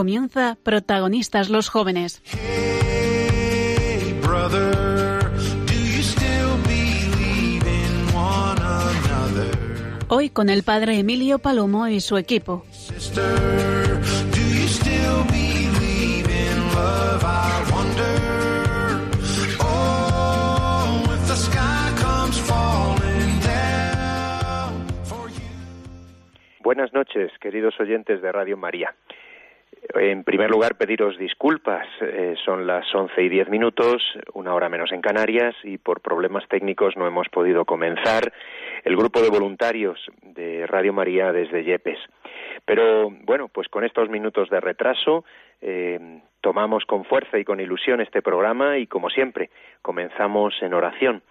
Comienza Protagonistas los Jóvenes. Hey, brother? Hoy con el padre Emilio Palomo y su equipo. Sister. Oh. Buenas noches, queridos oyentes de Radio María. En primer lugar, pediros disculpas. Eh, son las once y diez minutos, una hora menos en Canarias, y por problemas técnicos no hemos podido comenzar el grupo de voluntarios de Radio María desde Yepes. Pero bueno, pues con estos minutos de retraso eh, tomamos con fuerza y con ilusión este programa y como siempre comenzamos en oración,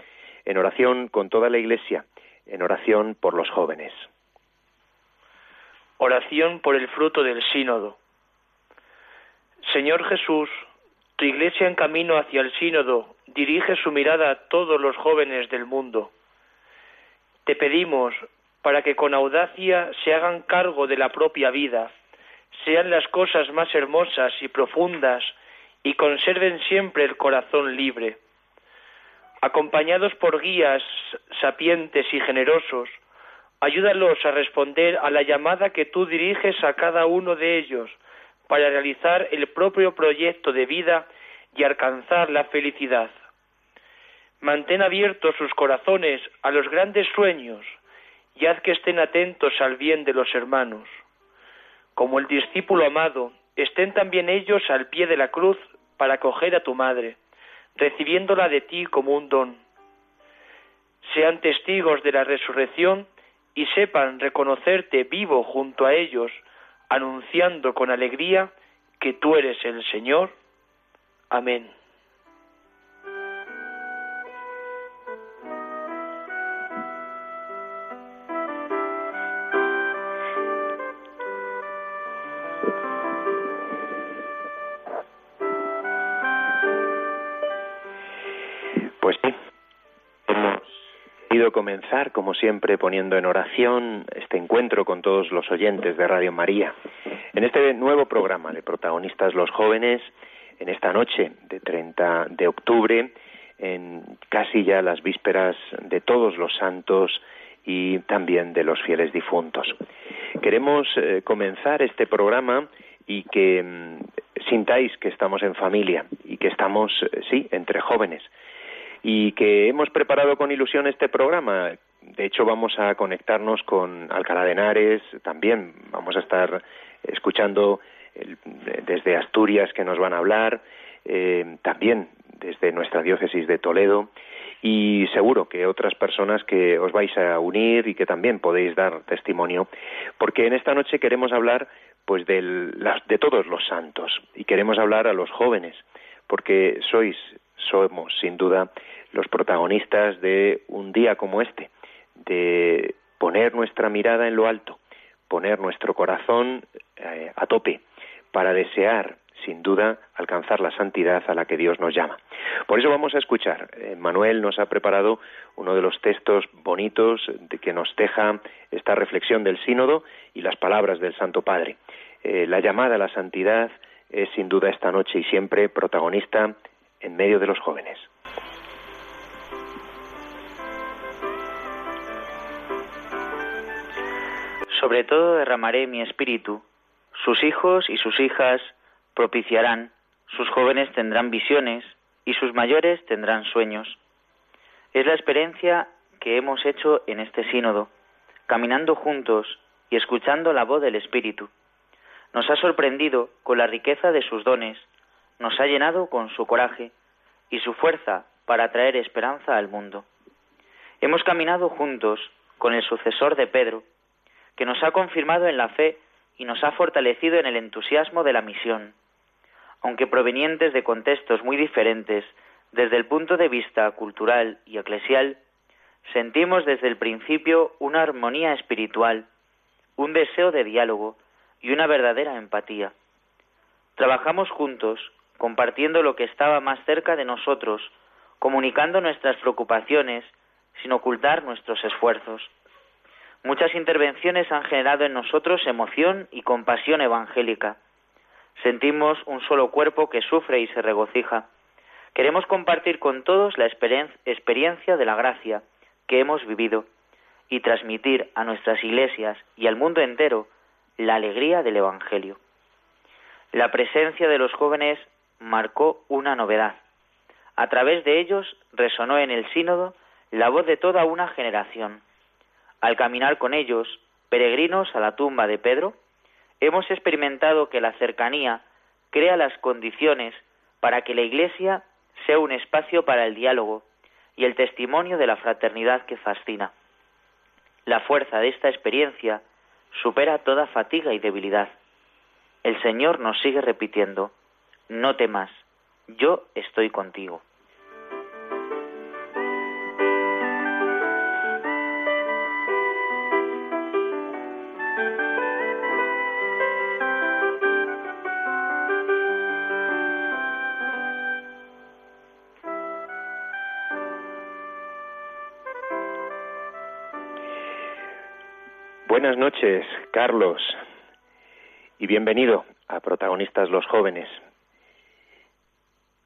en oración con toda la Iglesia, en oración por los jóvenes. Oración por el fruto del sínodo. Señor Jesús, tu iglesia en camino hacia el sínodo dirige su mirada a todos los jóvenes del mundo. Te pedimos para que con audacia se hagan cargo de la propia vida, sean las cosas más hermosas y profundas y conserven siempre el corazón libre. Acompañados por guías sapientes y generosos, ayúdalos a responder a la llamada que tú diriges a cada uno de ellos para realizar el propio proyecto de vida y alcanzar la felicidad. Mantén abiertos sus corazones a los grandes sueños y haz que estén atentos al bien de los hermanos. Como el discípulo amado, estén también ellos al pie de la cruz para acoger a tu madre, recibiéndola de ti como un don. Sean testigos de la resurrección y sepan reconocerte vivo junto a ellos, anunciando con alegría que tú eres el Señor. Amén. Querido comenzar, como siempre, poniendo en oración este encuentro con todos los oyentes de Radio María. En este nuevo programa de protagonistas los jóvenes, en esta noche de 30 de octubre, en casi ya las vísperas de todos los santos y también de los fieles difuntos. Queremos eh, comenzar este programa y que mm, sintáis que estamos en familia y que estamos, eh, sí, entre jóvenes y que hemos preparado con ilusión este programa. De hecho, vamos a conectarnos con Alcalá de Henares, también vamos a estar escuchando desde Asturias que nos van a hablar, eh, también desde nuestra diócesis de Toledo y seguro que otras personas que os vais a unir y que también podéis dar testimonio, porque en esta noche queremos hablar pues del- de todos los santos y queremos hablar a los jóvenes, porque sois somos sin duda los protagonistas de un día como este, de poner nuestra mirada en lo alto, poner nuestro corazón eh, a tope para desear sin duda alcanzar la santidad a la que Dios nos llama. Por eso vamos a escuchar. Eh, Manuel nos ha preparado uno de los textos bonitos de que nos deja esta reflexión del sínodo y las palabras del Santo Padre. Eh, la llamada a la santidad es sin duda esta noche y siempre protagonista en medio de los jóvenes. Sobre todo derramaré mi espíritu. Sus hijos y sus hijas propiciarán, sus jóvenes tendrán visiones y sus mayores tendrán sueños. Es la experiencia que hemos hecho en este sínodo, caminando juntos y escuchando la voz del Espíritu. Nos ha sorprendido con la riqueza de sus dones, nos ha llenado con su coraje y su fuerza para traer esperanza al mundo. Hemos caminado juntos con el sucesor de Pedro, que nos ha confirmado en la fe y nos ha fortalecido en el entusiasmo de la misión. Aunque provenientes de contextos muy diferentes desde el punto de vista cultural y eclesial, sentimos desde el principio una armonía espiritual, un deseo de diálogo y una verdadera empatía. Trabajamos juntos, compartiendo lo que estaba más cerca de nosotros, comunicando nuestras preocupaciones sin ocultar nuestros esfuerzos. Muchas intervenciones han generado en nosotros emoción y compasión evangélica. Sentimos un solo cuerpo que sufre y se regocija. Queremos compartir con todos la experiencia de la gracia que hemos vivido y transmitir a nuestras iglesias y al mundo entero la alegría del Evangelio. La presencia de los jóvenes marcó una novedad. A través de ellos resonó en el sínodo la voz de toda una generación. Al caminar con ellos, peregrinos a la tumba de Pedro, hemos experimentado que la cercanía crea las condiciones para que la Iglesia sea un espacio para el diálogo y el testimonio de la fraternidad que fascina. La fuerza de esta experiencia supera toda fatiga y debilidad. El Señor nos sigue repitiendo, no temas, yo estoy contigo. Buenas noches, Carlos, y bienvenido a Protagonistas los Jóvenes.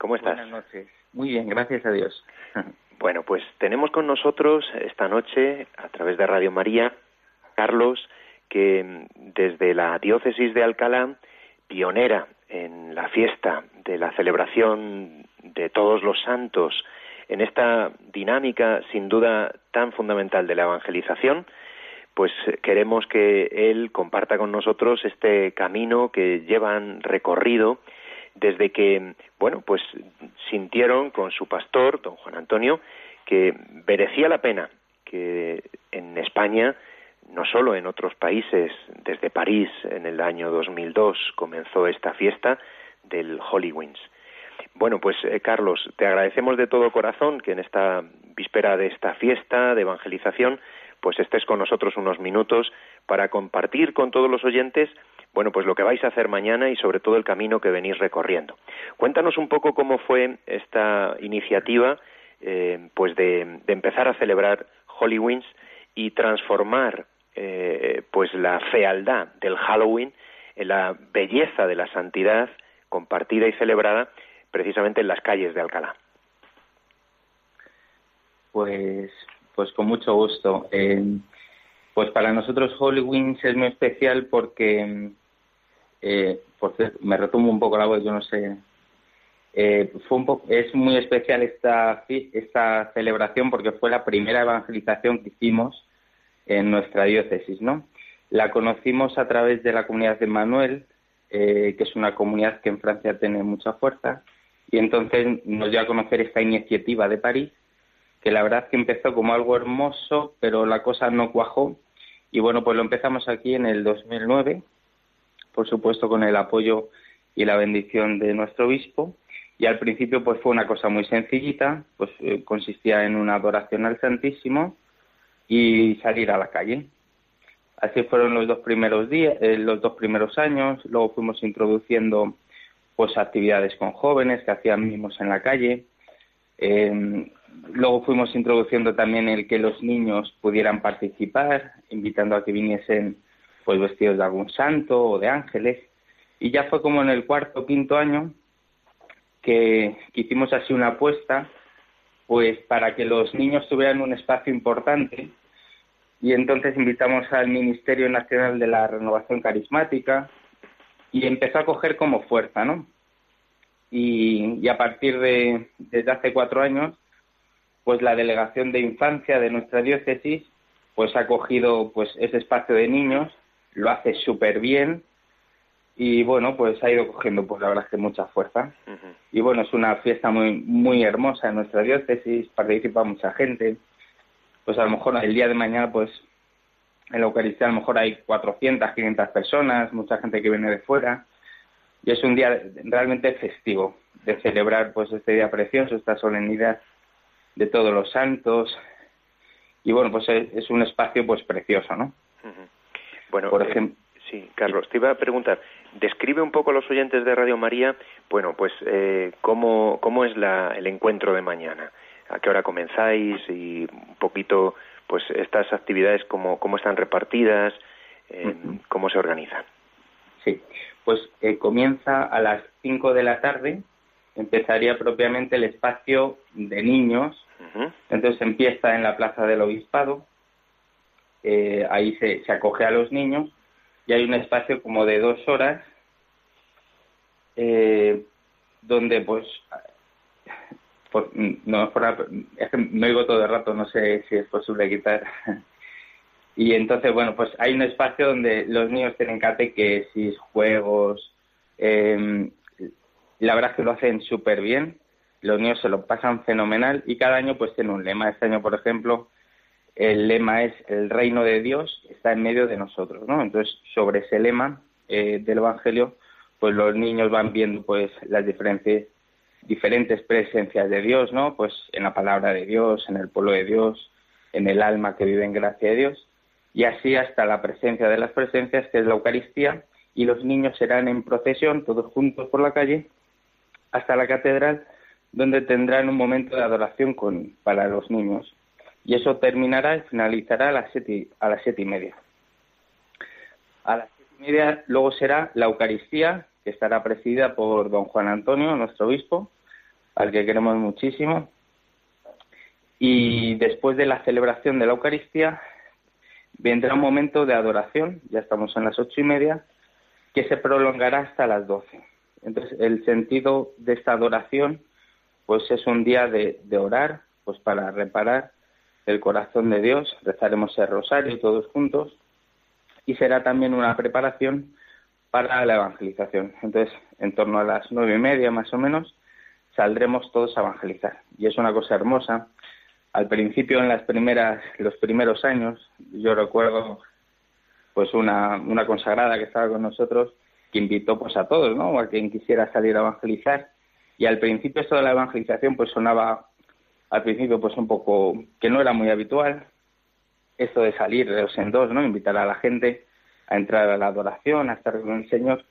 ¿Cómo estás? Buenas noches. Muy bien, gracias a Dios. Bueno, pues tenemos con nosotros esta noche, a través de Radio María, Carlos, que desde la diócesis de Alcalá, pionera en la fiesta de la celebración de todos los santos, en esta dinámica sin duda tan fundamental de la evangelización, pues eh, queremos que él comparta con nosotros este camino que llevan recorrido desde que, bueno, pues sintieron con su pastor, don Juan Antonio, que merecía la pena que en España, no solo en otros países, desde París en el año 2002 comenzó esta fiesta del Holy Winds. Bueno, pues eh, Carlos, te agradecemos de todo corazón que en esta víspera de esta fiesta de evangelización pues estés con nosotros unos minutos para compartir con todos los oyentes bueno, pues lo que vais a hacer mañana y sobre todo el camino que venís recorriendo. Cuéntanos un poco cómo fue esta iniciativa, eh, pues de, empezar a celebrar Wings y transformar, eh, pues la fealdad del Halloween en la belleza de la santidad compartida y celebrada precisamente en las calles de Alcalá. Pues pues con mucho gusto. Eh, pues para nosotros Wings es muy especial porque, eh, me retomo un poco la voz, yo no sé. Eh, fue un es muy especial esta, esta celebración porque fue la primera evangelización que hicimos en nuestra diócesis, ¿no? La conocimos a través de la comunidad de Manuel, que es una comunidad que en Francia tiene mucha fuerza, y entonces nos dio a conocer esta iniciativa de París que la verdad que empezó como algo hermoso, pero la cosa no cuajó. Y bueno, pues lo empezamos aquí en el 2009, por supuesto con el apoyo y la bendición de nuestro obispo. Y al principio pues fue una cosa muy sencillita, pues eh, consistía en una adoración al Santísimo y salir a la calle. Así fueron los dos primeros días, eh, los dos primeros años. Luego fuimos introduciendo pues actividades con jóvenes que hacían mismos en la calle. Eh, Luego fuimos introduciendo también el que los niños pudieran participar, invitando a que viniesen pues vestidos de algún santo o de ángeles. Y ya fue como en el cuarto o quinto año que, hicimos así una apuesta, pues para que los niños tuvieran un espacio importante. Y entonces invitamos al Ministerio Nacional de la Renovación Carismática y empezó a coger como fuerza, ¿no? Y, y a partir de desde hace cuatro años pues la delegación de infancia de nuestra diócesis pues ha cogido pues ese espacio de niños, lo hace súper bien y bueno, pues ha ido cogiendo pues la verdad que mucha fuerza. Y bueno, es una fiesta muy muy hermosa en nuestra diócesis, participa mucha gente. Pues a lo mejor el día de mañana pues en la Eucaristía a lo mejor hay 400, 500 personas, mucha gente que viene de fuera. Y es un día realmente festivo de celebrar pues este día precioso, esta solemnidad de todos los santos. Y bueno, pues es, un espacio pues precioso, ¿no? Bueno, por eh, ejemplo, sí, Carlos, te iba a preguntar, describe un poco a los oyentes de Radio María, bueno, pues eh, cómo, cómo es la, el encuentro de mañana, a qué hora comenzáis y un poquito, pues estas actividades cómo, cómo están repartidas, eh, cómo se organizan. Sí, pues eh, comienza a las 5 de la tarde, empezaría propiamente el espacio de niños, entonces empieza en la Plaza del Obispado, eh, ahí se, se acoge a los niños y hay un espacio como de dos horas eh, donde pues no es que me oigo todo el rato no sé si es posible quitar. Y entonces bueno pues hay un espacio donde los niños tienen catequesis juegos eh, la verdad es que lo hacen súper bien los niños se lo pasan fenomenal y cada año pues tiene un lema este año por ejemplo el lema es el reino de Dios está en medio de nosotros, ¿no? Entonces, sobre ese lema eh, del Evangelio, pues los niños van viendo pues las diferentes, diferentes presencias de Dios, ¿no? Pues en la palabra de Dios, en el pueblo de Dios, en el alma que vive en gracia de Dios, y así hasta la presencia de las presencias, que es la Eucaristía, y los niños serán en procesión, todos juntos por la calle, hasta la catedral, donde tendrán un momento de adoración con, para los niños y eso terminará y finalizará a las siete, a las siete y media. A las siete y media luego será la Eucaristía, que estará presidida por don Juan Antonio, nuestro obispo, al que queremos muchísimo. Y después de la celebración de la Eucaristía vendrá un momento de adoración, ya estamos en las ocho y media, que se prolongará hasta las doce. Entonces, el sentido de esta adoración, pues es un día de, de orar, pues para reparar el corazón de Dios, rezaremos el rosario todos juntos y será también una preparación para la evangelización. Entonces, en torno a las nueve y media más o menos, saldremos todos a evangelizar. Y es una cosa hermosa. Al principio, en las primeras, los primeros años, yo recuerdo pues una, una consagrada que estaba con nosotros que invitó pues a todos, ¿no? A quien quisiera salir a evangelizar. Y al principio esto de la evangelización pues sonaba al principio pues un poco que no era muy habitual esto de salir de dos en dos, ¿no? Invitar a la gente a entrar a la adoración, a estar con el Señor.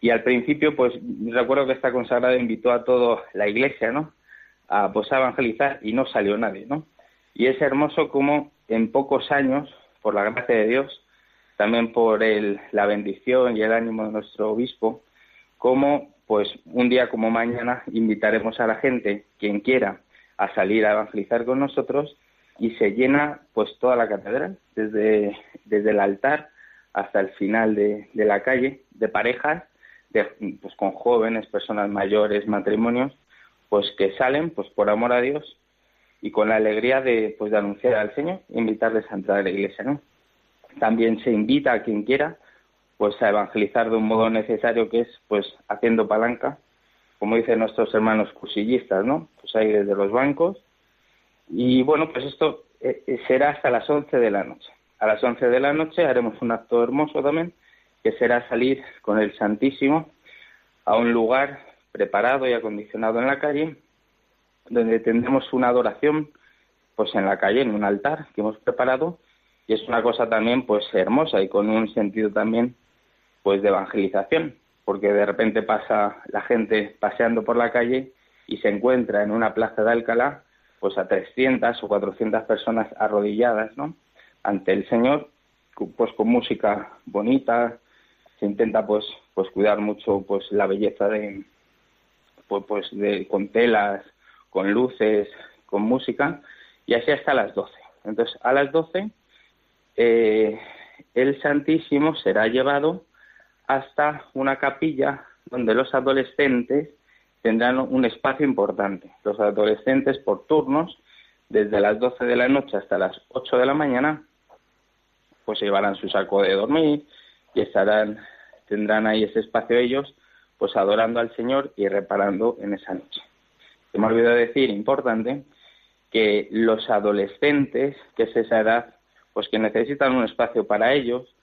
Y al principio, pues recuerdo que esta consagrada invitó a toda la iglesia, ¿no? A, pues, a evangelizar y no salió nadie, ¿no? Y es hermoso como en pocos años, por la gracia de Dios, también por el, la bendición y el ánimo de nuestro obispo, como pues un día como mañana invitaremos a la gente, quien quiera, a salir a evangelizar con nosotros y se llena pues toda la catedral, desde, desde el altar hasta el final de, de la calle, de parejas, de, pues con jóvenes, personas mayores, matrimonios, pues que salen pues por amor a Dios y con la alegría de pues de anunciar al Señor, invitarles a entrar a la iglesia, ¿no? También se invita a quien quiera pues a evangelizar de un modo necesario que es pues haciendo palanca como dicen nuestros hermanos cusillistas, ¿no? Pues ahí desde los bancos. Y bueno, pues esto eh, eh, será hasta las 11 de la noche. A las 11 de la noche haremos un acto hermoso también, que será salir con el Santísimo a un lugar preparado y acondicionado en la calle, donde tendremos una adoración pues en la calle, en un altar que hemos preparado, y es una cosa también pues hermosa y con un sentido también pues de evangelización porque de repente pasa la gente paseando por la calle y se encuentra en una plaza de Alcalá pues a 300 o 400 personas arrodilladas, ¿no? Ante el Señor, pues con música bonita, se intenta pues pues cuidar mucho pues la belleza de pues, pues de con telas, con luces, con música y así hasta las 12. Entonces, a las 12 eh, el Santísimo será llevado hasta una capilla donde los adolescentes tendrán un espacio importante. Los adolescentes por turnos, desde las 12 de la noche hasta las 8 de la mañana, pues llevarán su saco de dormir y estarán, tendrán ahí ese espacio ellos, pues adorando al Señor y reparando en esa noche. Se me olvidó decir, importante, que los adolescentes, que es esa edad, pues que necesitan un espacio para ellos,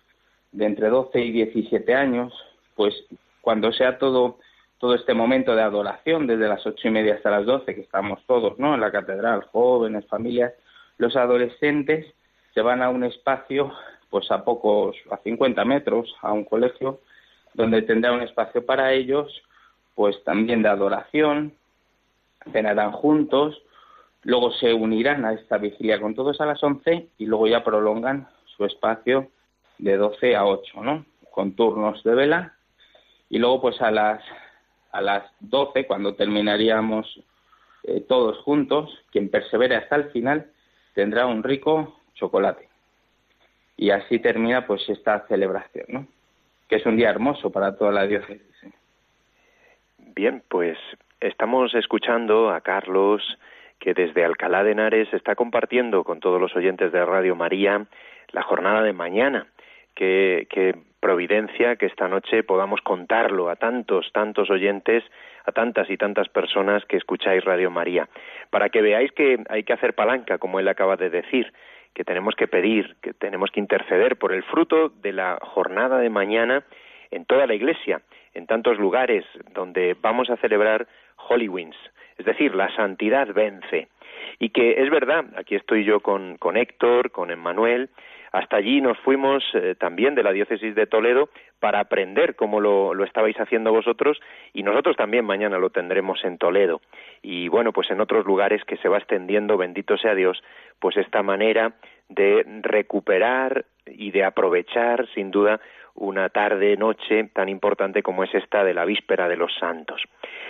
de entre 12 y 17 años, pues cuando sea todo todo este momento de adoración, desde las ocho y media hasta las doce, que estamos todos ¿no? en la catedral, jóvenes, familias, los adolescentes se van a un espacio, pues a pocos, a 50 metros, a un colegio, donde tendrá un espacio para ellos, pues también de adoración, cenarán juntos, luego se unirán a esta vigilia con todos a las 11 y luego ya prolongan su espacio de 12 a 8, ¿no? Con turnos de vela y luego pues a las a las 12 cuando terminaríamos eh, todos juntos, quien persevere hasta el final tendrá un rico chocolate. Y así termina pues esta celebración, ¿no? Que es un día hermoso para toda la diócesis. Bien, pues estamos escuchando a Carlos que desde Alcalá de Henares está compartiendo con todos los oyentes de Radio María la jornada de mañana. Que, providencia que esta noche podamos contarlo a tantos, tantos oyentes, a tantas y tantas personas que escucháis Radio María, para que veáis que hay que hacer palanca, como él acaba de decir, que tenemos que pedir, que tenemos que interceder por el fruto de la jornada de mañana en toda la Iglesia, en tantos lugares donde vamos a celebrar Holy es decir, la santidad vence. Y que es verdad, aquí estoy yo con, con Héctor, con Emmanuel, hasta allí nos fuimos eh, también de la diócesis de Toledo para aprender cómo lo, lo, estabais haciendo vosotros y nosotros también mañana lo tendremos en Toledo. Y bueno, pues en otros lugares que se va extendiendo, bendito sea Dios, pues esta manera de recuperar y de aprovechar sin duda una tarde, noche tan importante como es esta de la víspera de los santos.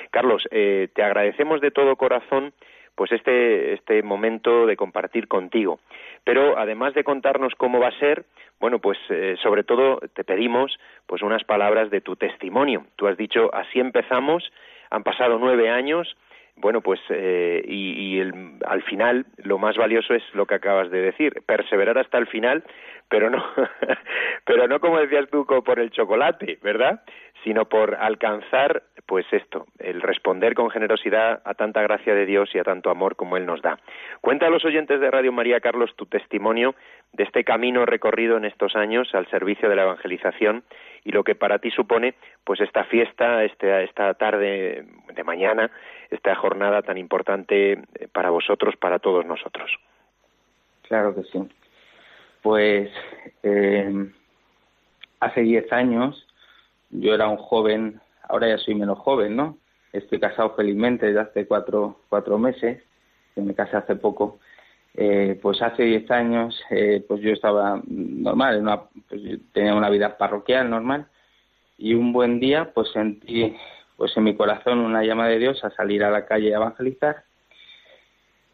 Carlos, eh, te agradecemos de todo corazón pues este, este momento de compartir contigo. Pero además de contarnos cómo va a ser, bueno, pues eh, sobre todo te pedimos pues unas palabras de tu testimonio. Tú has dicho, así empezamos, han pasado nueve años, bueno, pues eh, y, al final lo más valioso es lo que acabas de decir, perseverar hasta el final, pero no, pero no como decías tú por el chocolate, ¿verdad? Sino por alcanzar pues esto, el responder con generosidad a tanta gracia de Dios y a tanto amor como Él nos da. Cuenta a los oyentes de Radio María, Carlos, tu testimonio de este camino recorrido en estos años al servicio de la evangelización y lo que para ti supone pues esta fiesta, este, esta tarde de mañana, esta jornada tan importante para vosotros, para todos nosotros. Claro que sí. Pues eh, hace diez años yo era un joven ahora ya soy menos joven, ¿no? Estoy casado felizmente desde hace cuatro, cuatro meses, me casé hace poco. Eh, pues hace diez años, eh, pues yo estaba normal, pues tenía una vida parroquial normal, y un buen día, pues sentí, pues en mi corazón una llama de Dios a salir a la calle a evangelizar.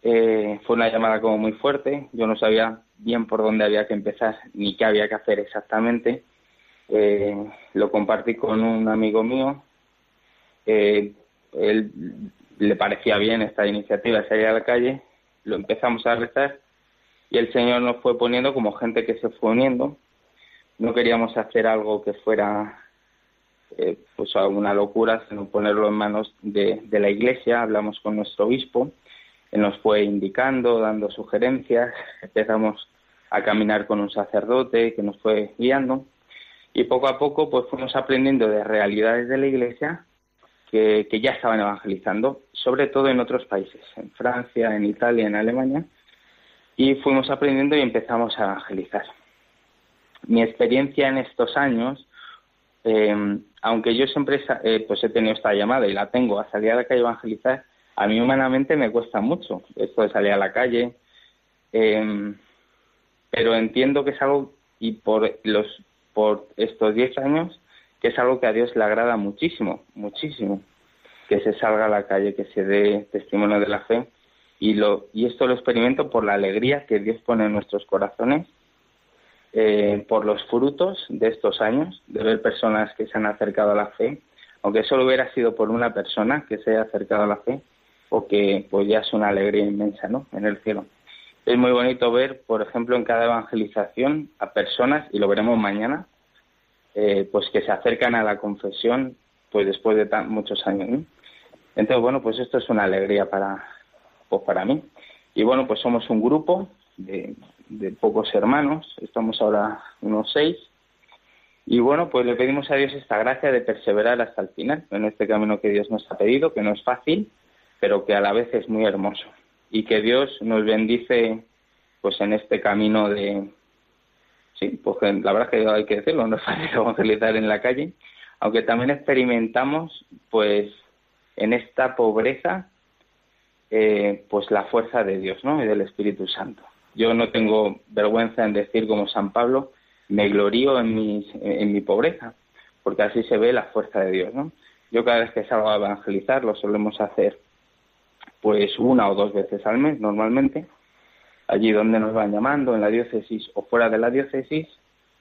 Eh, fue una llamada como muy fuerte, yo no sabía bien por dónde había que empezar ni qué había que hacer exactamente, eh, lo compartí con un amigo mío. Eh, él le parecía bien esta iniciativa, salir a la calle, lo empezamos a rezar y el Señor nos fue poniendo como gente que se fue uniendo. No queríamos hacer algo que fuera eh, pues alguna locura, sino ponerlo en manos de, la Iglesia. Hablamos con nuestro obispo, él nos fue indicando, dando sugerencias. Empezamos a caminar con un sacerdote que nos fue guiando y poco a poco pues fuimos aprendiendo de realidades de la Iglesia que, ya estaban evangelizando, sobre todo en otros países, en Francia, en Italia, en Alemania, y fuimos aprendiendo y empezamos a evangelizar. Mi experiencia en estos años, eh, aunque yo siempre eh, pues he tenido esta llamada y la tengo a salir a la calle a evangelizar, a mí humanamente me cuesta mucho esto de salir a la calle, eh, pero entiendo que es algo y por los por estos 10 años, que es algo que a Dios le agrada muchísimo, muchísimo, que se salga a la calle, que se dé testimonio de la fe. Y, lo, y esto lo experimento por la alegría que Dios pone en nuestros corazones, eh, por los frutos de estos años, de ver personas que se han acercado a la fe, aunque solo hubiera sido por una persona que se haya acercado a la fe, o que pues ya es una alegría inmensa ¿no? en el cielo. Es muy bonito ver, por ejemplo, en cada evangelización a personas, y lo veremos mañana, eh, pues que se acercan a la confesión pues después de tan, muchos años. Entonces, bueno, pues esto es una alegría para, pues para mí. Y bueno, pues somos un grupo de, de pocos hermanos, estamos ahora unos seis, y bueno, pues le pedimos a Dios esta gracia de perseverar hasta el final en este camino que Dios nos ha pedido, que no es fácil, pero que a la vez es muy hermoso y que Dios nos bendice pues en este camino de sí pues la verdad es que hay que decirlo no es fácil evangelizar en la calle aunque también experimentamos, pues, en esta pobreza, eh, pues la fuerza de Dios, ¿no? Y del Espíritu Santo. Yo no tengo vergüenza en decir como San Pablo, me glorío en mi, en mi pobreza, porque así se ve la fuerza de Dios, ¿no? Yo cada vez que salgo a evangelizar lo solemos hacer pues una o dos veces al mes normalmente, allí donde nos van llamando, en la diócesis o fuera de la diócesis,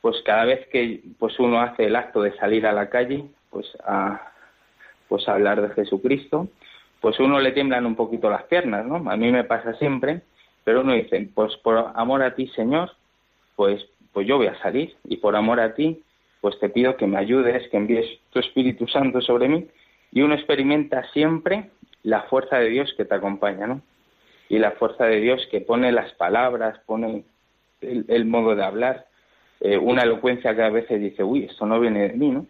pues cada vez que pues uno hace el acto de salir a la calle, pues a pues a hablar de Jesucristo, pues uno le tiemblan un poquito las piernas, ¿no? A mí me pasa siempre, pero uno dice, pues por amor a ti, Señor, pues pues yo voy a salir y por amor a ti, pues te pido que me ayudes, que envíes tu Espíritu Santo sobre mí y uno experimenta siempre la fuerza de Dios que te acompaña, ¿no? Y la fuerza de Dios que pone las palabras, pone el, modo de hablar, eh, una elocuencia que a veces dice, uy, esto no viene de mí, ¿no?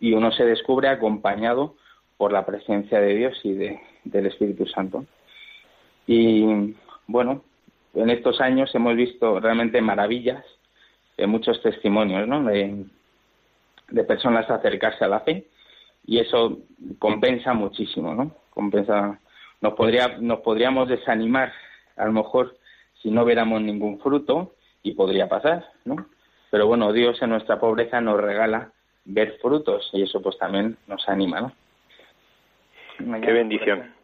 Y uno se descubre acompañado por la presencia de Dios y de, del Espíritu Santo. Y bueno, en estos años hemos visto realmente maravillas, de muchos testimonios, ¿no? De personas acercarse a la fe y eso compensa muchísimo, ¿no? Compensa, nos podría, nos podríamos desanimar a lo mejor si no viéramos ningún fruto y podría pasar, ¿no? Pero bueno, Dios en nuestra pobreza nos regala ver frutos y eso pues también nos anima, ¿no? Qué bendición.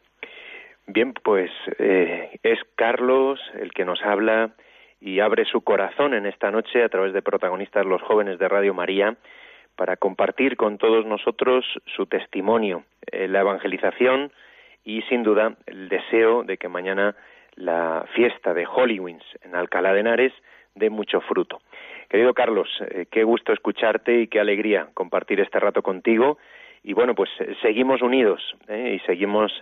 Bien, pues eh, es Carlos el que nos habla y abre su corazón en esta noche a través de protagonistas los jóvenes de Radio María para compartir con todos nosotros su testimonio, en la evangelización y sin duda el deseo de que mañana la fiesta de Hollywins en Alcalá de Henares dé mucho fruto. Querido Carlos, eh, qué gusto escucharte y qué alegría compartir este rato contigo. Y bueno, pues eh, seguimos unidos eh, y seguimos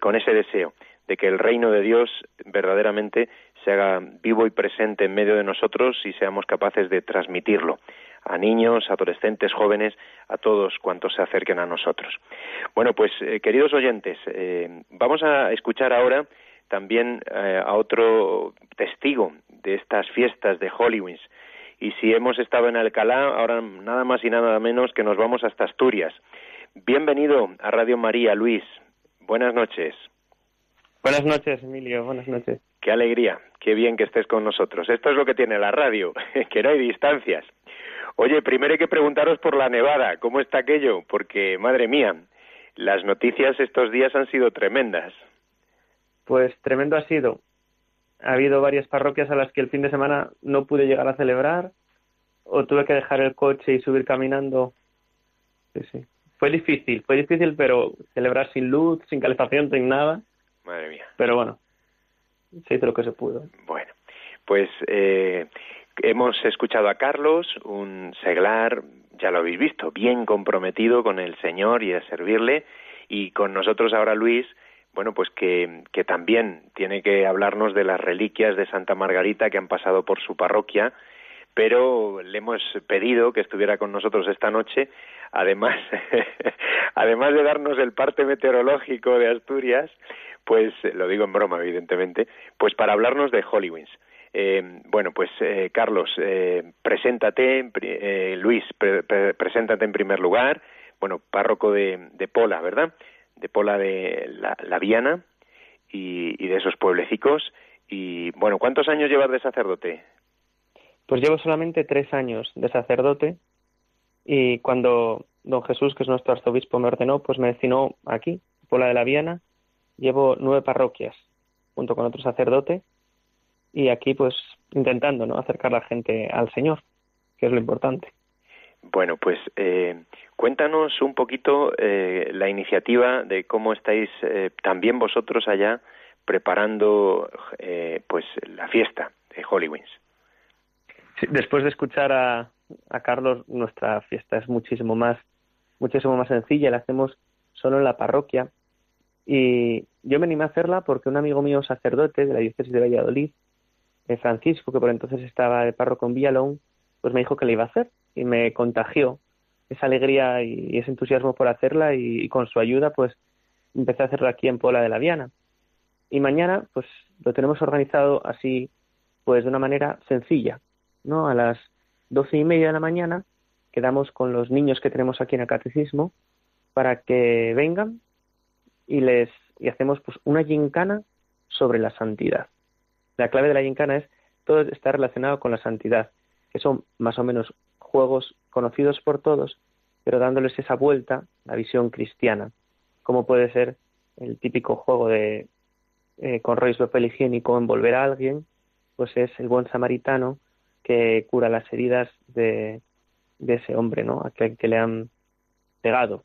con ese deseo de que el reino de Dios verdaderamente se haga vivo y presente en medio de nosotros y seamos capaces de transmitirlo a niños, adolescentes, jóvenes, a todos cuantos se acerquen a nosotros. Bueno, pues eh, queridos oyentes, eh, vamos a escuchar ahora también eh, a otro testigo de estas fiestas de Halloween. Y si hemos estado en Alcalá, ahora nada más y nada menos que nos vamos hasta Asturias. Bienvenido a Radio María, Luis. Buenas noches. Buenas noches, Emilio. Buenas noches. Qué alegría, qué bien que estés con nosotros. Esto es lo que tiene la radio, que no hay distancias. Oye, primero hay que preguntaros por la nevada, ¿cómo está aquello? Porque, madre mía, las noticias estos días han sido tremendas. Pues tremendo ha sido. Ha habido varias parroquias a las que el fin de semana no pude llegar a celebrar o tuve que dejar el coche y subir caminando. Sí, sí. Fue difícil, fue difícil, pero celebrar sin luz, sin calefacción, sin nada. Madre mía. Pero bueno, se hizo lo que se pudo. Bueno, pues eh, Hemos escuchado a Carlos, un seglar, ya lo habéis visto, bien comprometido con el Señor y a servirle, y con nosotros ahora Luis, bueno, pues que, también tiene que hablarnos de las reliquias de Santa Margarita que han pasado por su parroquia, pero le hemos pedido que estuviera con nosotros esta noche, además, además de darnos el parte meteorológico de Asturias, pues lo digo en broma, evidentemente, pues para hablarnos de Hollywins. Eh, bueno, pues eh, Carlos, eh, preséntate, eh, Luis, preséntate en primer lugar. Bueno, párroco de, Pola, ¿verdad? De Pola de la, Viana y, de esos pueblecicos. Y bueno, ¿cuántos años llevas de sacerdote? Pues llevo solamente tres años de sacerdote y cuando don Jesús, que es nuestro arzobispo, me ordenó, pues me destinó aquí, Pola de la Viana. Llevo nueve parroquias junto con otro sacerdote y aquí pues intentando no acercar a la gente al Señor, que es lo importante. Bueno, pues eh, cuéntanos un poquito eh, la iniciativa de cómo estáis eh, también vosotros allá preparando pues la fiesta de Hollywins. después de escuchar a, a Carlos, nuestra fiesta es muchísimo más muchísimo más sencilla, la hacemos solo en la parroquia y yo me animé a hacerla porque un amigo mío sacerdote de la diócesis de Valladolid Francisco, que por entonces estaba de párroco en Villalón, pues me dijo que le iba a hacer y me contagió esa alegría y ese entusiasmo por hacerla y, con su ayuda pues empecé a hacerla aquí en Pola de la Viana. Y mañana pues lo tenemos organizado así pues de una manera sencilla, ¿no? A las doce y media de la mañana quedamos con los niños que tenemos aquí en el catecismo para que vengan y les y hacemos pues una gincana sobre la santidad. La clave de la gincana es todo está relacionado con la santidad, que son más o menos juegos conocidos por todos, pero dándoles esa vuelta, la visión cristiana, como puede ser el típico juego de eh, con rollos de papel higiénico envolver a alguien, pues es el buen samaritano que cura las heridas de, de ese hombre, ¿no? A que, que le han pegado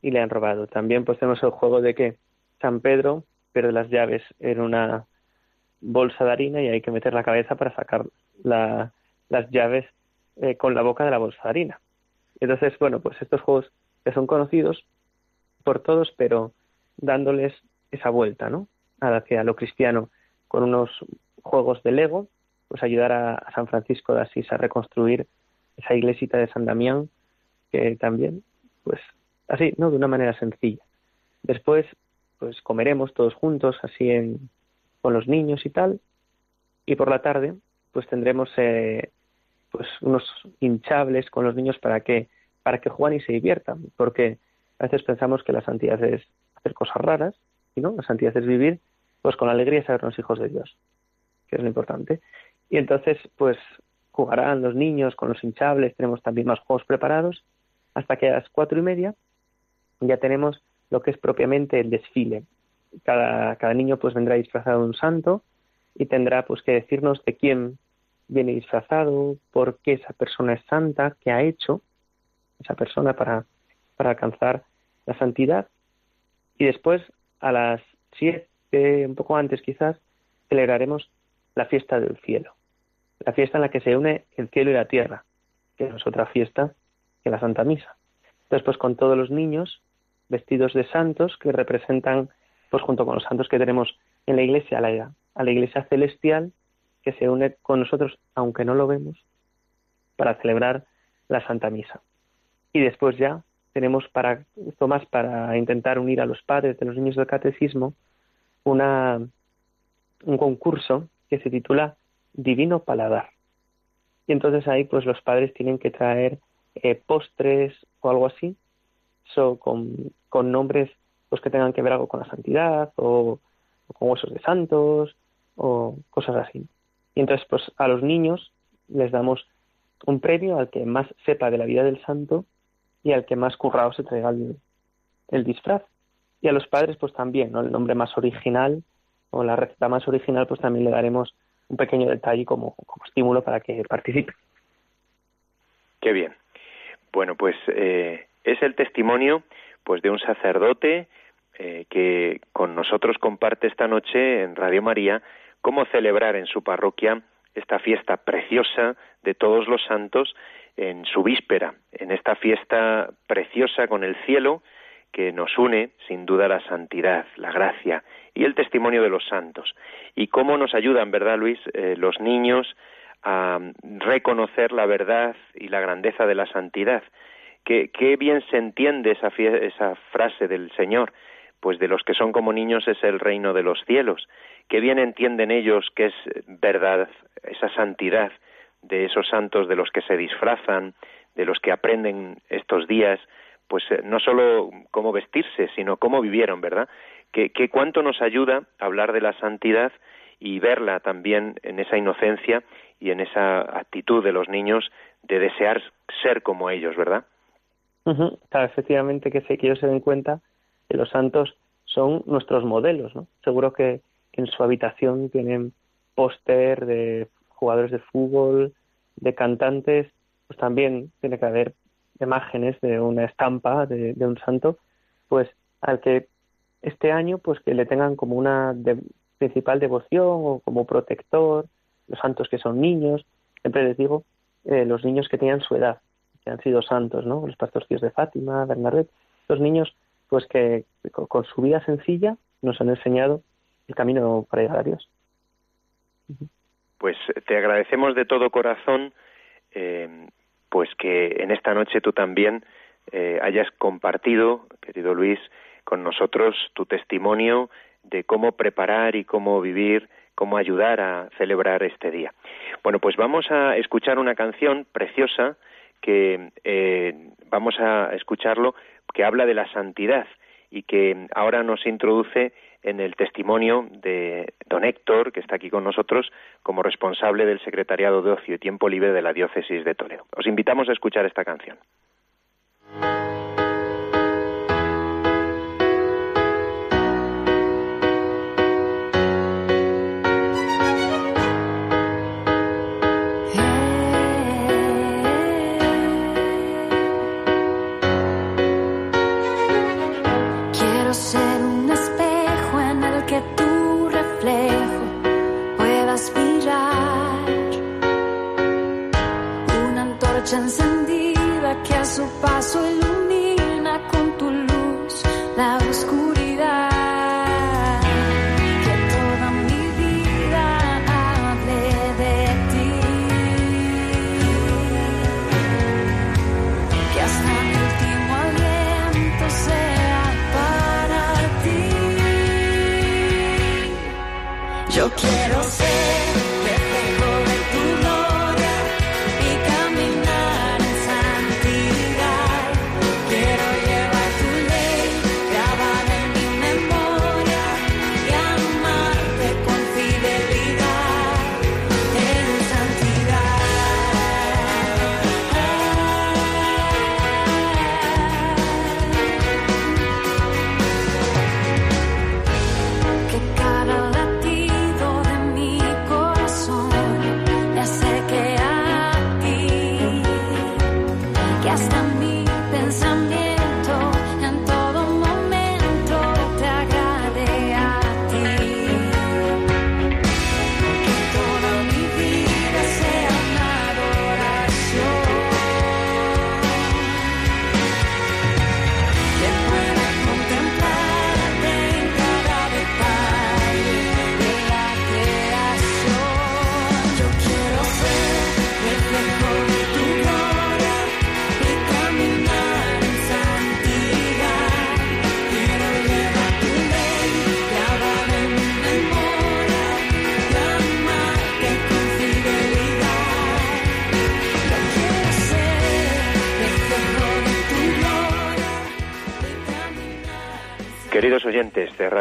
y le han robado. También pues tenemos el juego de que San Pedro pierde las llaves en una bolsa de harina y hay que meter la cabeza para sacar la, las llaves eh, con la boca de la bolsa de harina. Entonces, bueno, pues estos juegos que son conocidos por todos, pero dándoles esa vuelta, ¿no? Hacia lo cristiano, con unos juegos de Lego, pues ayudar a, San Francisco de Asís a reconstruir esa iglesita de San Damián, que también, pues así, ¿no? De una manera sencilla. Después, pues comeremos todos juntos, así en, con los niños y tal, y por la tarde, pues tendremos eh, pues unos hinchables con los niños para que para que jueguen y se diviertan, porque a veces pensamos que la santidad es hacer cosas raras, y no, la santidad es vivir pues con alegría y sabernos hijos de Dios, que es lo importante. Y entonces, pues jugarán los niños con los hinchables, tenemos también más juegos preparados, hasta que a las cuatro y media ya tenemos lo que es propiamente el desfile. Cada, cada niño pues vendrá disfrazado de un santo y tendrá pues que decirnos de quién viene disfrazado, por qué esa persona es santa, qué ha hecho esa persona para, para alcanzar la santidad. Y después, a las siete, un poco antes quizás, celebraremos la fiesta del cielo, la fiesta en la que se une el cielo y la tierra, que es otra fiesta que la Santa Misa. Después, pues, con todos los niños vestidos de santos que representan, pues junto con los santos que tenemos en la iglesia, a la, iglesia celestial, que se une con nosotros, aunque no lo vemos, para celebrar la Santa Misa. Y después ya tenemos para esto más para intentar unir a los padres de los niños del catecismo una un concurso que se titula Divino Paladar. Y entonces ahí pues los padres tienen que traer eh, postres o algo así, so, con, con, nombres pues que tengan que ver algo con la santidad o, con huesos de santos o cosas así. Y entonces, pues a los niños les damos un premio al que más sepa de la vida del santo y al que más currado se traiga el, disfraz. Y a los padres, pues también, ¿no? El nombre más original o la receta más original, pues también le daremos un pequeño detalle como, como estímulo para que participe. Qué bien. Bueno, pues eh, es el testimonio pues de un sacerdote eh, que con nosotros comparte esta noche en Radio María cómo celebrar en su parroquia esta fiesta preciosa de todos los santos en su víspera, en esta fiesta preciosa con el cielo que nos une sin duda la santidad, la gracia y el testimonio de los santos. Y cómo nos ayudan, ¿verdad, Luis, eh, los niños a reconocer la verdad y la grandeza de la santidad. Qué, bien se entiende esa, esa frase del Señor, pues de los que son como niños es el reino de los cielos qué bien entienden ellos que es verdad esa santidad de esos santos de los que se disfrazan, de los que aprenden estos días, pues eh, no solo cómo vestirse, sino cómo vivieron, ¿verdad? Que, cuánto nos ayuda a hablar de la santidad y verla también en esa inocencia y en esa actitud de los niños de desear ser como ellos, ¿verdad? Claro, efectivamente que se quiero se den cuenta los santos son nuestros modelos, ¿no? Seguro que en su habitación tienen póster de jugadores de fútbol, de cantantes, pues también tiene que haber imágenes de una estampa de, un santo, pues al que este año pues que le tengan como una principal devoción o como protector, los santos que son niños, siempre les digo, eh, los niños que tenían su edad, que han sido santos, ¿no? Los pastorcillos de Fátima, Bernadette, los niños pues que con su vida sencilla nos han enseñado el camino para llegar a Dios. Pues te agradecemos de todo corazón, eh, pues que en esta noche tú también eh, hayas compartido, querido Luis, con nosotros tu testimonio de cómo preparar y cómo vivir, cómo ayudar a celebrar este día. Bueno, pues vamos a escuchar una canción preciosa que eh, vamos a escucharlo, que habla de la santidad y que ahora nos introduce en el testimonio de don Héctor, que está aquí con nosotros, como responsable del Secretariado de Ocio y Tiempo Libre de la Diócesis de Toledo. Os invitamos a escuchar esta canción.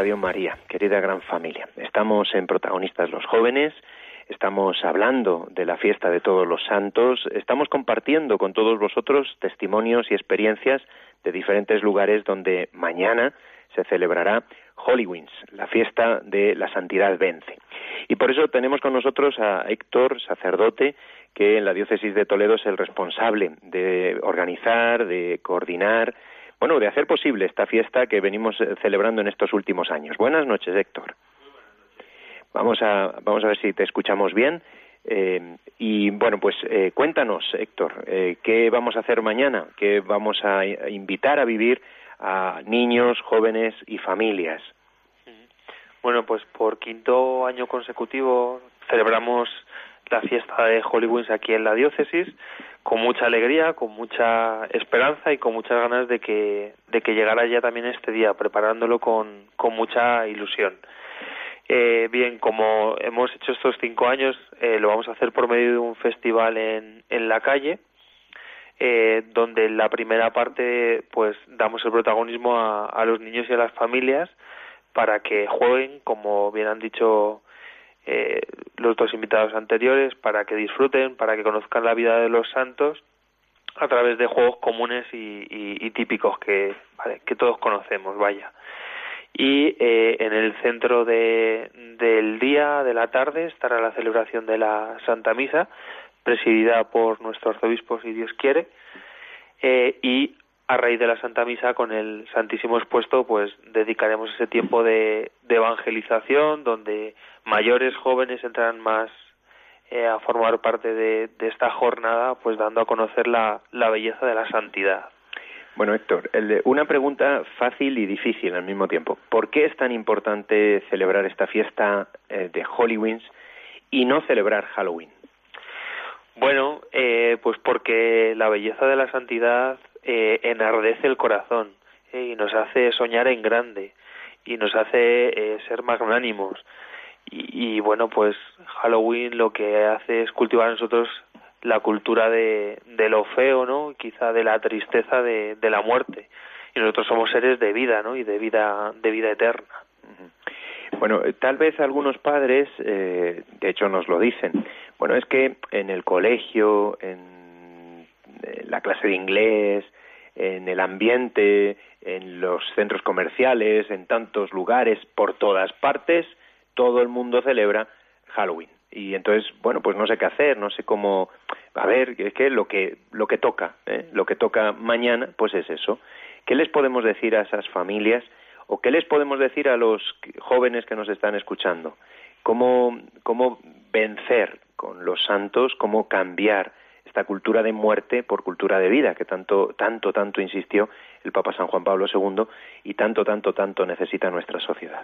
Radio María, querida gran familia, estamos en Protagonistas los Jóvenes, estamos hablando de la fiesta de todos los santos, estamos compartiendo con todos vosotros testimonios y experiencias de diferentes lugares donde mañana se celebrará Hollywins, la fiesta de la santidad vence. Y por eso tenemos con nosotros a Héctor, sacerdote, que en la diócesis de Toledo es el responsable de organizar, de coordinar, bueno, de hacer posible esta fiesta que venimos eh, celebrando en estos últimos años. Buenas noches, Héctor. Vamos a, vamos a ver si te escuchamos bien. Eh, y bueno, pues eh, cuéntanos, Héctor, ¿qué vamos a hacer mañana? ¿Qué vamos a invitar a vivir a niños, jóvenes y familias? Bueno, pues por quinto año consecutivo celebramos la fiesta de Hollywood aquí en la diócesis con mucha alegría, con mucha esperanza y con muchas ganas de que, de que llegara ya también este día, preparándolo con, con mucha ilusión. Eh, bien, como hemos hecho estos cinco años, eh, lo vamos a hacer por medio de un festival en, en la calle, eh, donde en la primera parte pues damos el protagonismo a los niños y a las familias para que jueguen, como bien han dicho eh, los dos invitados anteriores para que disfruten, para que conozcan la vida de los santos a través de juegos comunes y, típicos que, que todos conocemos, vaya. Y eh, en el centro de, del día, de la tarde, estará la celebración de la Santa Misa, presidida por nuestro arzobispo, si Dios quiere, eh, y a raíz de la Santa Misa con el Santísimo expuesto, pues dedicaremos ese tiempo de, evangelización, donde mayores, jóvenes entrarán más eh, a formar parte de, esta jornada, pues dando a conocer la, belleza de la santidad. Bueno, Héctor, una pregunta fácil y difícil al mismo tiempo. ¿Por qué es tan importante celebrar esta fiesta eh, de Halloween y no celebrar Halloween? Bueno, eh, pues porque la belleza de la santidad eh, enardece el corazón eh, y nos hace soñar en grande y nos hace eh, ser magnánimos. Y, y, bueno, pues Halloween lo que hace es cultivar en nosotros la cultura de, lo feo, ¿no? Quizá de la tristeza de, de la muerte. Y nosotros somos seres de vida, ¿no? Y de vida, de vida eterna. Bueno, tal vez algunos padres, eh, de hecho nos lo dicen, bueno, es que en el colegio, en la clase de inglés, en el ambiente, en los centros comerciales, en tantos lugares, por todas partes, todo el mundo celebra Halloween. Y entonces, bueno, pues no sé qué hacer, no sé cómo, a ver, es que lo que lo que toca, ¿eh? lo que toca mañana, pues es eso. ¿Qué les podemos decir a esas familias o qué les podemos decir a los jóvenes que nos están escuchando? ¿Cómo, cómo vencer con los santos, cómo cambiar esta cultura de muerte por cultura de vida que tanto, tanto, tanto insistió el Papa San Juan Pablo II y tanto, tanto, tanto necesita nuestra sociedad.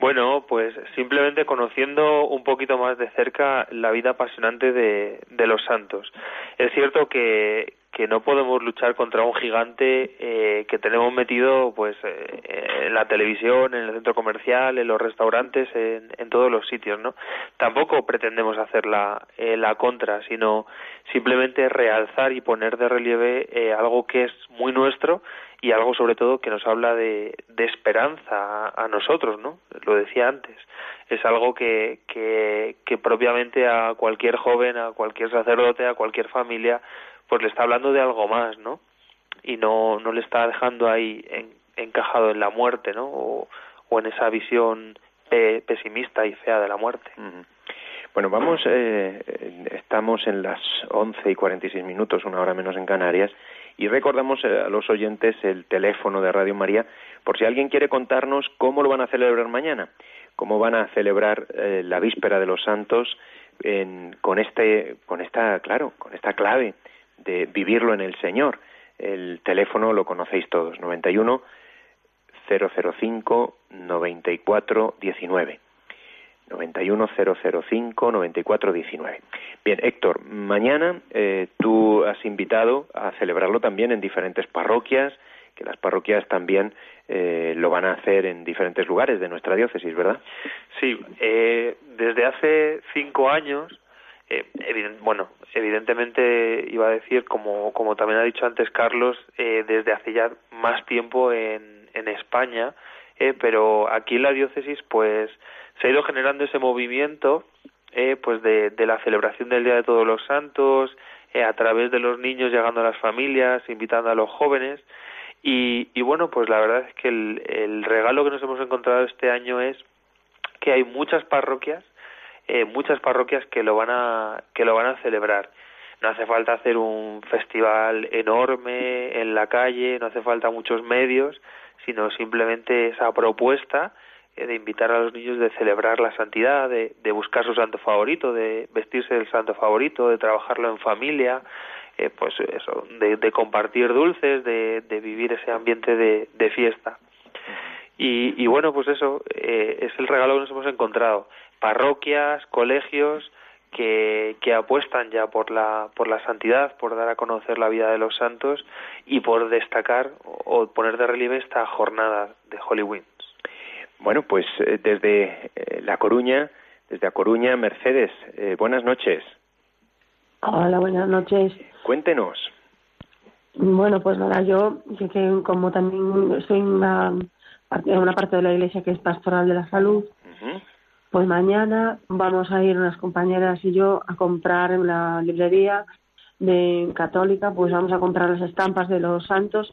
Bueno, pues simplemente conociendo un poquito más de cerca la vida apasionante de, de los santos. Es cierto que, que no podemos luchar contra un gigante eh, que tenemos metido pues eh, en la televisión, en el centro comercial, en los restaurantes, en, todos los sitios, ¿no? Tampoco pretendemos hacer la, eh, la contra, sino simplemente realzar y poner de relieve eh, algo que es muy nuestro y algo sobre todo que nos habla de, de esperanza a, a, nosotros, ¿no? Lo decía antes, es algo que, que, que propiamente a cualquier joven, a cualquier sacerdote, a cualquier familia, pues le está hablando de algo más, ¿no? Y no, no le está dejando ahí en, encajado en la muerte, ¿no? O, o en esa visión pe pesimista y fea de la muerte. Bueno, vamos, eh, estamos en las 11 y 46 minutos, una hora menos en Canarias, y recordamos eh, a los oyentes el teléfono de Radio María, por si alguien quiere contarnos cómo lo van a celebrar mañana, cómo van a celebrar eh, la víspera de los santos en, con este, con esta, claro, con esta clave de vivirlo en el Señor. El teléfono lo conocéis todos, 91 005 94 19. 91 005 94 19. Bien, Héctor, mañana eh, tú has invitado a celebrarlo también en diferentes parroquias, que las parroquias también eh, lo van a hacer en diferentes lugares de nuestra diócesis, ¿verdad? Sí, eh, desde hace cinco años eh, evident, bueno, evidentemente iba a decir, como, como también ha dicho antes Carlos, eh, desde hace ya más tiempo en, en España, eh, pero aquí en la diócesis pues se ha ido generando ese movimiento eh, pues de, de la celebración del Día de Todos los Santos, eh, a través de los niños llegando a las familias, invitando a los jóvenes, y, y bueno, pues la verdad es que el, el regalo que nos hemos encontrado este año es que hay muchas parroquias eh, muchas parroquias que lo van a que lo van a celebrar. No hace falta hacer un festival enorme en la calle no hace falta muchos medios sino simplemente esa propuesta eh, de invitar a los niños de celebrar la santidad de, de buscar su santo favorito de vestirse del santo favorito de trabajarlo en familia eh, pues eso de, de compartir dulces de, de vivir ese ambiente de, de fiesta. Y, y bueno pues eso eh, es el regalo que nos hemos encontrado parroquias, colegios que, que apuestan ya por la, por la santidad, por dar a conocer la vida de los santos y por destacar o poner de relieve esta jornada de Holy Winds. Bueno, pues eh, desde eh, La Coruña, desde A Coruña, Mercedes, eh, buenas noches. Hola, buenas noches. Cuéntenos. Bueno, pues nada, yo que, que como también soy una, una parte de la iglesia que es pastoral de la salud, uh -huh. Pues mañana vamos a ir unas compañeras y yo a comprar en la librería de católica, pues vamos a comprar las estampas de los santos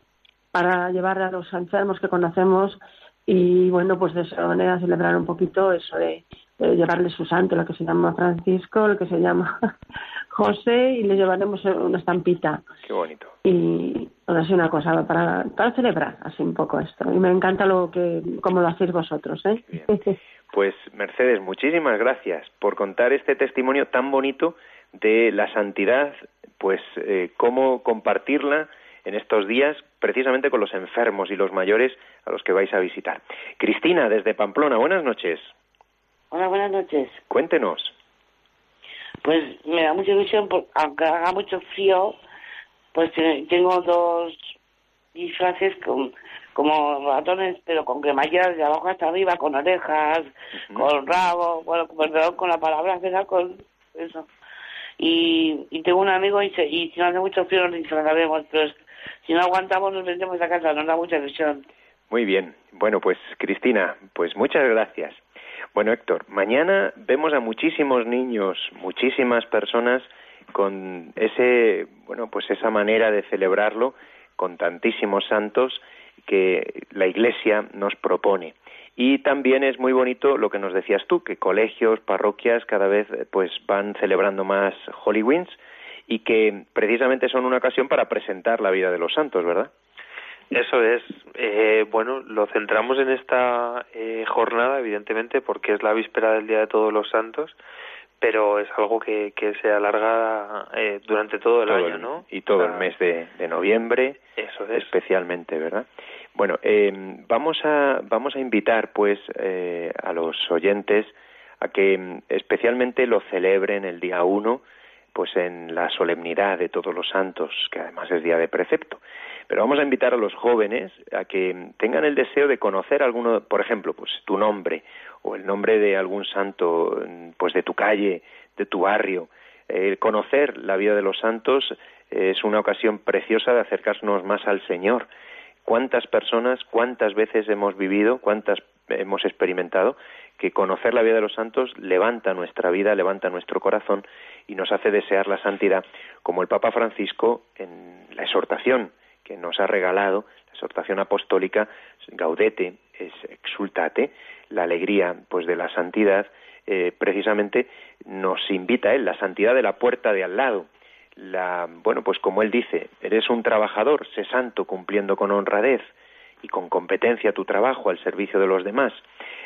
para llevar a los enfermos que conocemos y bueno, pues de esa manera celebrar un poquito eso de, de llevarles su santo, lo que se llama Francisco, lo que se llama José y le llevaremos una estampita. Qué bonito. Y bueno, así una cosa para, para celebrar así un poco esto. Y me encanta lo que, como lo hacéis vosotros, ¿eh? Bien. Pues Mercedes, muchísimas gracias por contar este testimonio tan bonito de la santidad, pues eh, cómo compartirla en estos días precisamente con los enfermos y los mayores a los que vais a visitar. Cristina, desde Pamplona, buenas noches. Hola, buenas noches. Cuéntenos. Pues me da mucha ilusión, porque aunque haga mucho frío, pues tengo dos disfraces con como ratones, pero con cremalleras de abajo hasta arriba, con orejas, uh -huh. con rabo, bueno, perdón con la palabra, ¿verdad? Con eso. y, y tengo un amigo y, se- y si no hace mucho frío nos disfrazaremos, pero es- si no aguantamos nos vendemos a casa, nos da mucha ilusión. Muy bien. Bueno, pues Cristina, pues muchas gracias. Bueno, Héctor, mañana vemos a muchísimos niños, muchísimas personas con ese, bueno, pues esa manera de celebrarlo con tantísimos santos que la Iglesia nos propone. Y también es muy bonito lo que nos decías tú, que colegios, parroquias cada vez eh, pues van celebrando más Holy y que precisamente son una ocasión para presentar la vida de los santos, ¿verdad? Eso es. Eh, bueno, lo centramos en esta eh, jornada, evidentemente, porque es la víspera del Día de Todos los Santos, pero es algo que, que se alarga eh, durante todo el Todo año, el- ¿no? Y todo O el sea, mes de, de noviembre, Eso es. especialmente, ¿verdad? Bueno, eh, vamos a vamos a invitar, pues, eh, a los oyentes a que mm, especialmente lo celebren el día uno, pues en la solemnidad de todos los santos, que además es día de precepto. Pero vamos a invitar a los jóvenes a que mm, tengan el deseo de conocer alguno, por ejemplo, pues tu nombre o el nombre de algún santo, mm, pues de tu calle, de tu barrio. Eh, conocer la vida de los santos es una ocasión preciosa de acercarnos más al Señor. ¿Cuántas personas, cuántas veces hemos vivido, cuántas hemos experimentado que conocer la vida de los santos levanta nuestra vida, levanta nuestro corazón y nos hace desear la santidad, como el Papa Francisco en la exhortación que nos ha regalado, la exhortación apostólica, gaudete, es exultate, la alegría pues de la santidad, eh, precisamente nos invita a él, la santidad de la puerta de al lado, la, bueno, pues como él dice, eres un trabajador, sé santo cumpliendo con honradez y con competencia tu trabajo al servicio de los demás.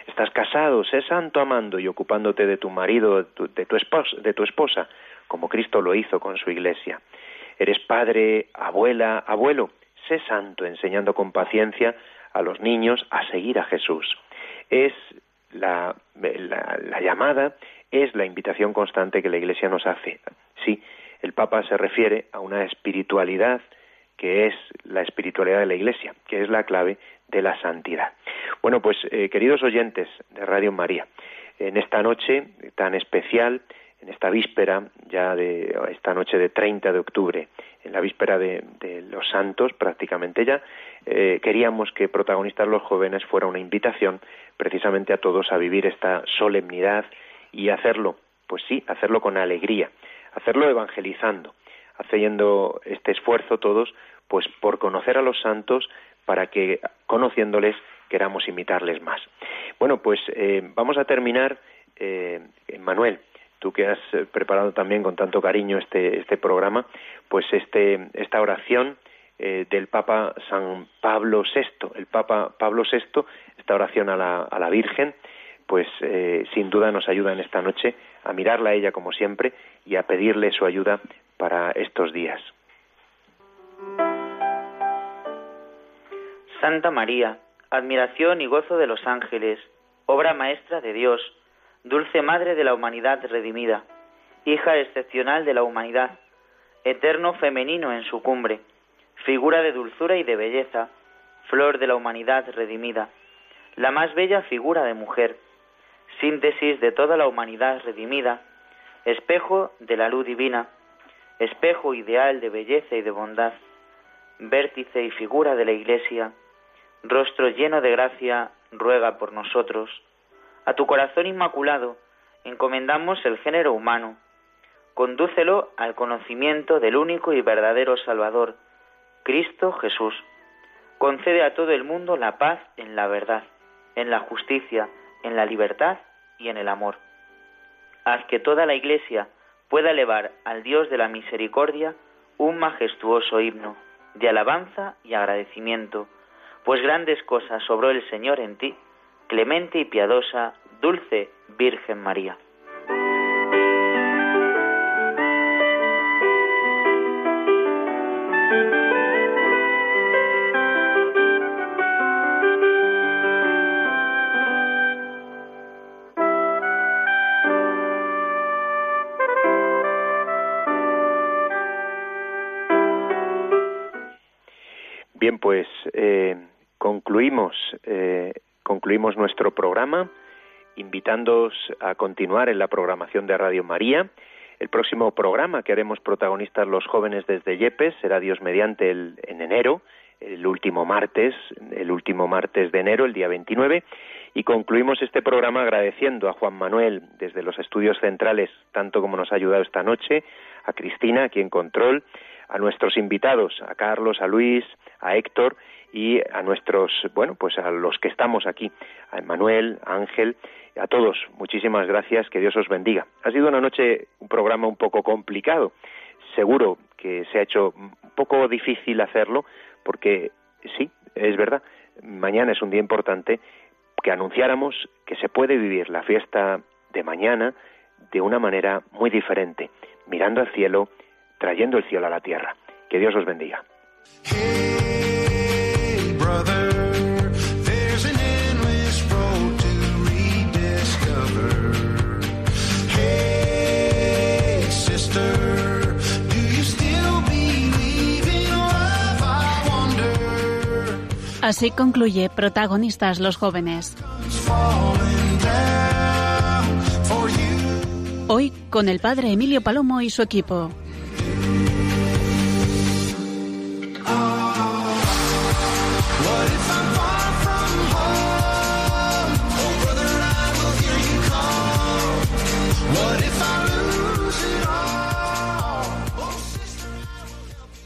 Estás casado, sé santo amando y ocupándote de tu marido, de tu, de tu esposa, de tu esposa, como Cristo lo hizo con su iglesia. Eres padre, abuela, abuelo, sé santo enseñando con paciencia a los niños a seguir a Jesús. Es la, la, la llamada, es la invitación constante que la Iglesia nos hace. Sí, el Papa se refiere a una espiritualidad que es la espiritualidad de la Iglesia, que es la clave de la santidad. Bueno, pues eh, queridos oyentes de Radio María, en esta noche tan especial, en esta víspera ya de esta noche de 30 de octubre, en la víspera de, de los santos prácticamente ya, eh, queríamos que protagonistas los jóvenes fuera una invitación precisamente a todos a vivir esta solemnidad y hacerlo, pues sí, hacerlo con alegría, hacerlo evangelizando, haciendo este esfuerzo todos, pues por conocer a los santos para que conociéndoles queramos imitarles más. Bueno, pues eh, vamos a terminar, eh, Manuel, tú que has eh, preparado también con tanto cariño este, este programa, pues este, esta oración eh, del Papa San Pablo VI, el Papa Pablo VI, esta oración a la, a la Virgen, pues eh, sin duda nos ayuda en esta noche a mirarla a ella como siempre y a pedirle su ayuda para estos días. Santa María, admiración y gozo de los ángeles, obra maestra de Dios, dulce madre de la humanidad redimida, hija excepcional de la humanidad, eterno femenino en su cumbre, figura de dulzura y de belleza, flor de la humanidad redimida, la más bella figura de mujer, síntesis de toda la humanidad redimida, espejo de la luz divina, espejo ideal de belleza y de bondad, vértice y figura de la Iglesia, rostro lleno de gracia, ruega por nosotros. A tu corazón inmaculado encomendamos el género humano. Condúcelo al conocimiento del único y verdadero Salvador, Cristo Jesús. Concede a todo el mundo la paz en la verdad, en la justicia, en la libertad y en el amor. Haz que toda la Iglesia pueda elevar al Dios de la misericordia un majestuoso himno de alabanza y agradecimiento, pues grandes cosas sobró el Señor en ti, clemente y piadosa, dulce Virgen María. Bien, pues eh, concluimos, eh, concluimos nuestro programa invitándoos a continuar en la programación de Radio María. El próximo programa que haremos protagonistas los jóvenes desde Yepes será Dios mediante el, en enero, el último martes, el último martes de enero, el día 29, y concluimos este programa agradeciendo a Juan Manuel desde los estudios centrales, tanto como nos ha ayudado esta noche, a Cristina, aquí en control, a nuestros invitados, a Carlos, a Luis, a Héctor y a nuestros, bueno, pues a los que estamos aquí, a Manuel, a Ángel, a todos, muchísimas gracias, que Dios os bendiga. Ha sido una noche, un programa un poco complicado, seguro que se ha hecho un poco difícil hacerlo, porque sí, es verdad, mañana es un día importante que anunciáramos que se puede vivir la fiesta de mañana de una manera muy diferente, mirando al cielo, trayendo el cielo a la tierra. Que Dios os bendiga. Así concluye Protagonistas los jóvenes. Hoy con el padre Emilio Palomo y su equipo.